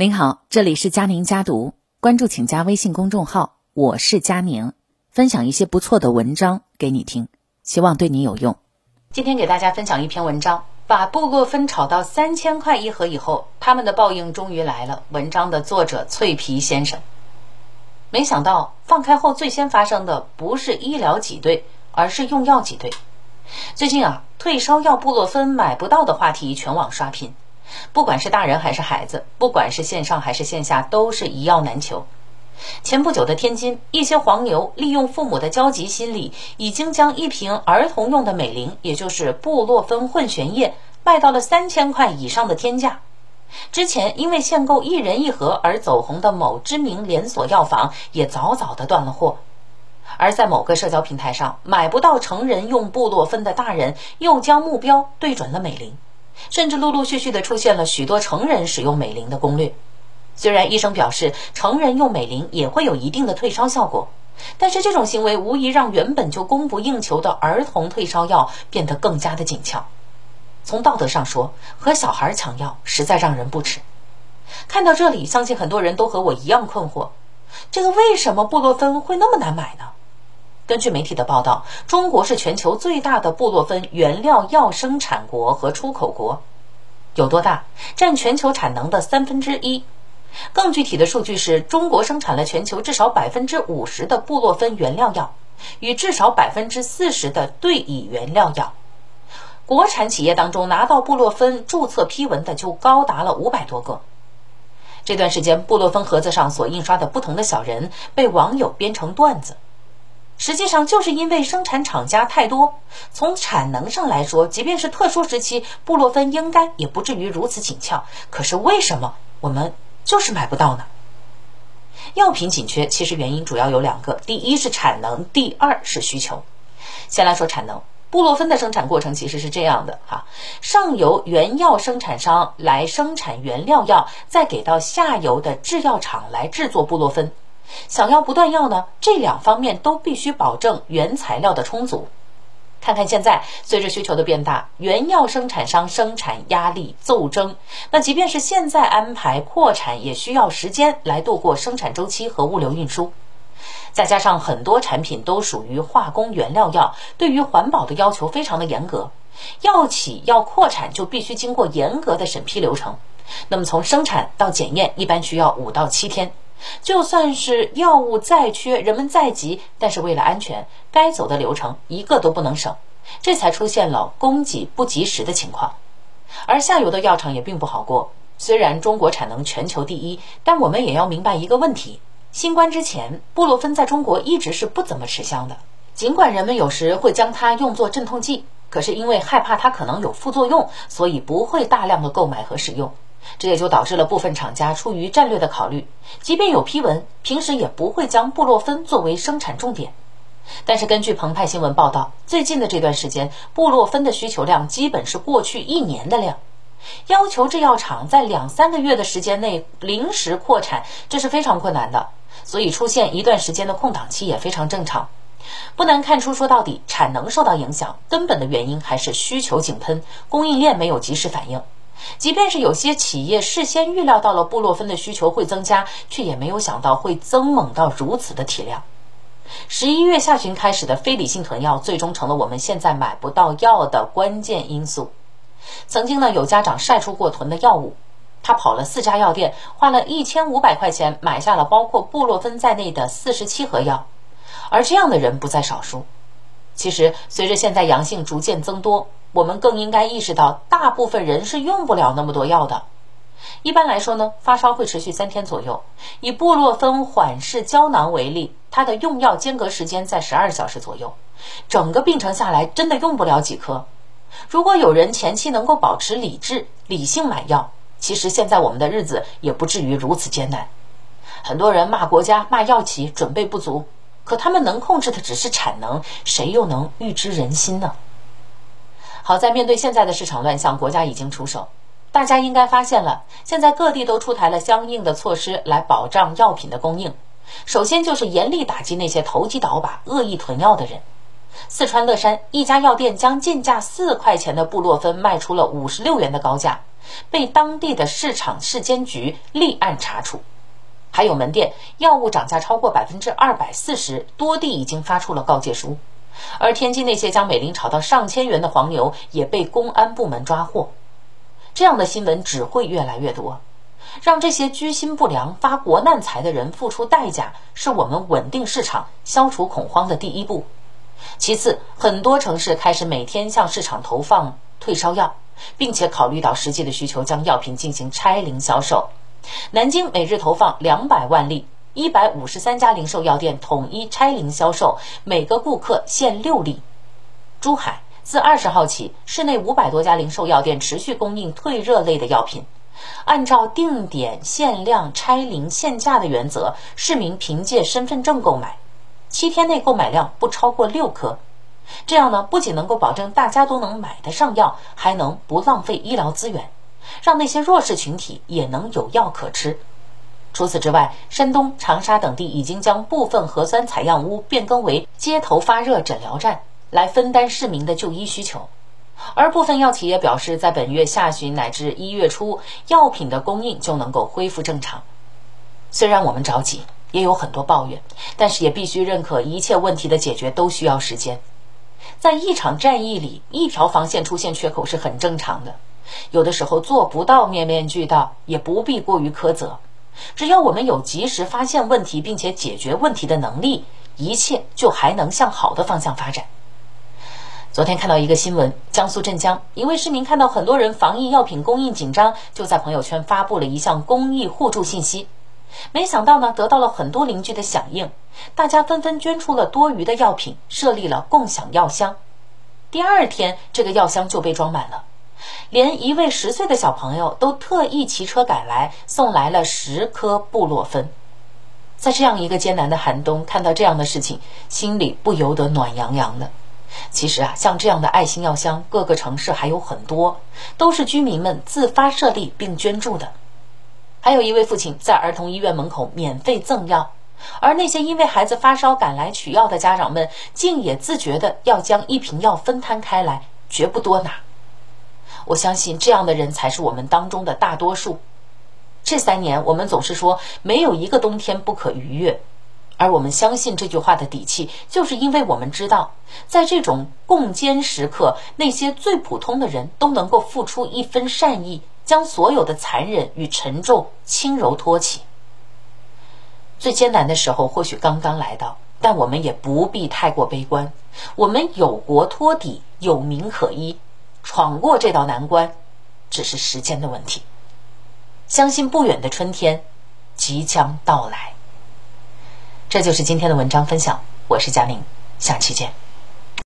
您好，这里是佳宁家读，关注请加微信公众号，我是佳宁，分享一些不错的文章给你听，希望对你有用。今天给大家分享一篇文章，把布洛芬炒到三千块一盒以后，他们的报应终于来了。文章的作者脆皮先生，没想到放开后最先发生的不是医疗挤兑，而是用药挤兑。最近啊，退烧药布洛芬买不到的话题全网刷屏。不管是大人还是孩子，不管是线上还是线下，都是一药难求。前不久的天津，一些黄牛利用父母的焦急心理，已经将一瓶儿童用的美林，也就是布洛芬混悬液，卖到了三千块以上的天价。之前因为限购一人一盒而走红的某知名连锁药房，也早早的断了货。而在某个社交平台上，买不到成人用布洛芬的大人，又将目标对准了美林。甚至陆陆续续的出现了许多成人使用美林的攻略。虽然医生表示成人用美林也会有一定的退烧效果，但是这种行为无疑让原本就供不应求的儿童退烧药变得更加的紧俏。从道德上说，和小孩抢药实在让人不齿。看到这里，相信很多人都和我一样困惑：这个为什么布洛芬会那么难买呢？根据媒体的报道，中国是全球最大的布洛芬原料药生产国和出口国，有多大？占全球产能的三分之一。更具体的数据是中国生产了全球至少百分之五十的布洛芬原料药，与至少百分之四十的对乙原料药。国产企业当中拿到布洛芬注册批文的就高达了五百多个。这段时间，布洛芬盒子上所印刷的不同的小人被网友编成段子。实际上就是因为生产厂家太多，从产能上来说，即便是特殊时期，布洛芬应该也不至于如此紧俏。可是为什么我们就是买不到呢？药品紧缺，其实原因主要有两个：第一是产能，第二是需求。先来说产能，布洛芬的生产过程其实是这样的哈：上游原药生产商来生产原料药，再给到下游的制药厂来制作布洛芬。想要不断药呢，这两方面都必须保证原材料的充足。看看现在，随着需求的变大，原药生产商生产压力骤增。那即便是现在安排扩产，也需要时间来度过生产周期和物流运输。再加上很多产品都属于化工原料药，对于环保的要求非常的严格。药企要扩产，就必须经过严格的审批流程。那么从生产到检验，一般需要五到七天。就算是药物再缺，人们再急，但是为了安全，该走的流程一个都不能省，这才出现了供给不及时的情况。而下游的药厂也并不好过，虽然中国产能全球第一，但我们也要明白一个问题：新冠之前，布洛芬在中国一直是不怎么吃香的。尽管人们有时会将它用作镇痛剂，可是因为害怕它可能有副作用，所以不会大量的购买和使用。这也就导致了部分厂家出于战略的考虑，即便有批文，平时也不会将布洛芬作为生产重点。但是根据澎湃新闻报道，最近的这段时间，布洛芬的需求量基本是过去一年的量，要求制药厂在两三个月的时间内临时扩产，这是非常困难的。所以出现一段时间的空档期也非常正常。不难看出，说到底，产能受到影响，根本的原因还是需求井喷，供应链没有及时反应。即便是有些企业事先预料到了布洛芬的需求会增加，却也没有想到会增猛到如此的体量。十一月下旬开始的非理性囤药，最终成了我们现在买不到药的关键因素。曾经呢，有家长晒出过囤的药物，他跑了四家药店，花了一千五百块钱买下了包括布洛芬在内的四十七盒药，而这样的人不在少数。其实，随着现在阳性逐渐增多。我们更应该意识到，大部分人是用不了那么多药的。一般来说呢，发烧会持续三天左右。以布洛芬缓释胶囊为例，它的用药间隔时间在十二小时左右，整个病程下来真的用不了几颗。如果有人前期能够保持理智、理性买药，其实现在我们的日子也不至于如此艰难。很多人骂国家、骂药企准备不足，可他们能控制的只是产能，谁又能预知人心呢？好在面对现在的市场乱象，国家已经出手。大家应该发现了，现在各地都出台了相应的措施来保障药品的供应。首先就是严厉打击那些投机倒把、恶意囤药的人。四川乐山一家药店将进价四块钱的布洛芬卖出了五十六元的高价，被当地的市场市监局立案查处。还有门店药物涨价超过百分之二百四十，多地已经发出了告诫书。而天津那些将美林炒到上千元的黄牛也被公安部门抓获。这样的新闻只会越来越多，让这些居心不良、发国难财的人付出代价，是我们稳定市场、消除恐慌的第一步。其次，很多城市开始每天向市场投放退烧药，并且考虑到实际的需求，将药品进行拆零销售。南京每日投放两百万粒，一百五十三家零售药店统一拆零销售，每个顾客限六粒。珠海自二十号起，市内五百多家零售药店持续供应退热类的药品，按照定点、限量、拆零、限价的原则，市民凭借身份证购买。七天内购买量不超过六颗，这样呢，不仅能够保证大家都能买得上药，还能不浪费医疗资源，让那些弱势群体也能有药可吃。除此之外，山东、长沙等地已经将部分核酸采样屋变更为街头发热诊疗站，来分担市民的就医需求。而部分药企业表示，在本月下旬乃至一月初，药品的供应就能够恢复正常。虽然我们着急。也有很多抱怨，但是也必须认可，一切问题的解决都需要时间。在一场战役里，一条防线出现缺口是很正常的。有的时候做不到面面俱到，也不必过于苛责。只要我们有及时发现问题并且解决问题的能力，一切就还能向好的方向发展。昨天看到一个新闻，江苏镇江一位市民看到很多人防疫药品供应紧张，就在朋友圈发布了一项公益互助信息。没想到呢，得到了很多邻居的响应，大家纷纷捐出了多余的药品，设立了共享药箱。第二天，这个药箱就被装满了，连一位十岁的小朋友都特意骑车赶来，送来了十颗布洛芬。在这样一个艰难的寒冬，看到这样的事情，心里不由得暖洋洋的。其实啊，像这样的爱心药箱，各个城市还有很多，都是居民们自发设立并捐助的。还有一位父亲在儿童医院门口免费赠药，而那些因为孩子发烧赶来取药的家长们，竟也自觉的要将一瓶药分摊开来，绝不多拿。我相信这样的人才是我们当中的大多数。这三年，我们总是说没有一个冬天不可逾越，而我们相信这句话的底气，就是因为我们知道，在这种共艰时刻，那些最普通的人都能够付出一分善意。将所有的残忍与沉重轻柔托起。最艰难的时候或许刚刚来到，但我们也不必太过悲观。我们有国托底，有民可依，闯过这道难关，只是时间的问题。相信不远的春天即将到来。这就是今天的文章分享，我是佳宁，下期见。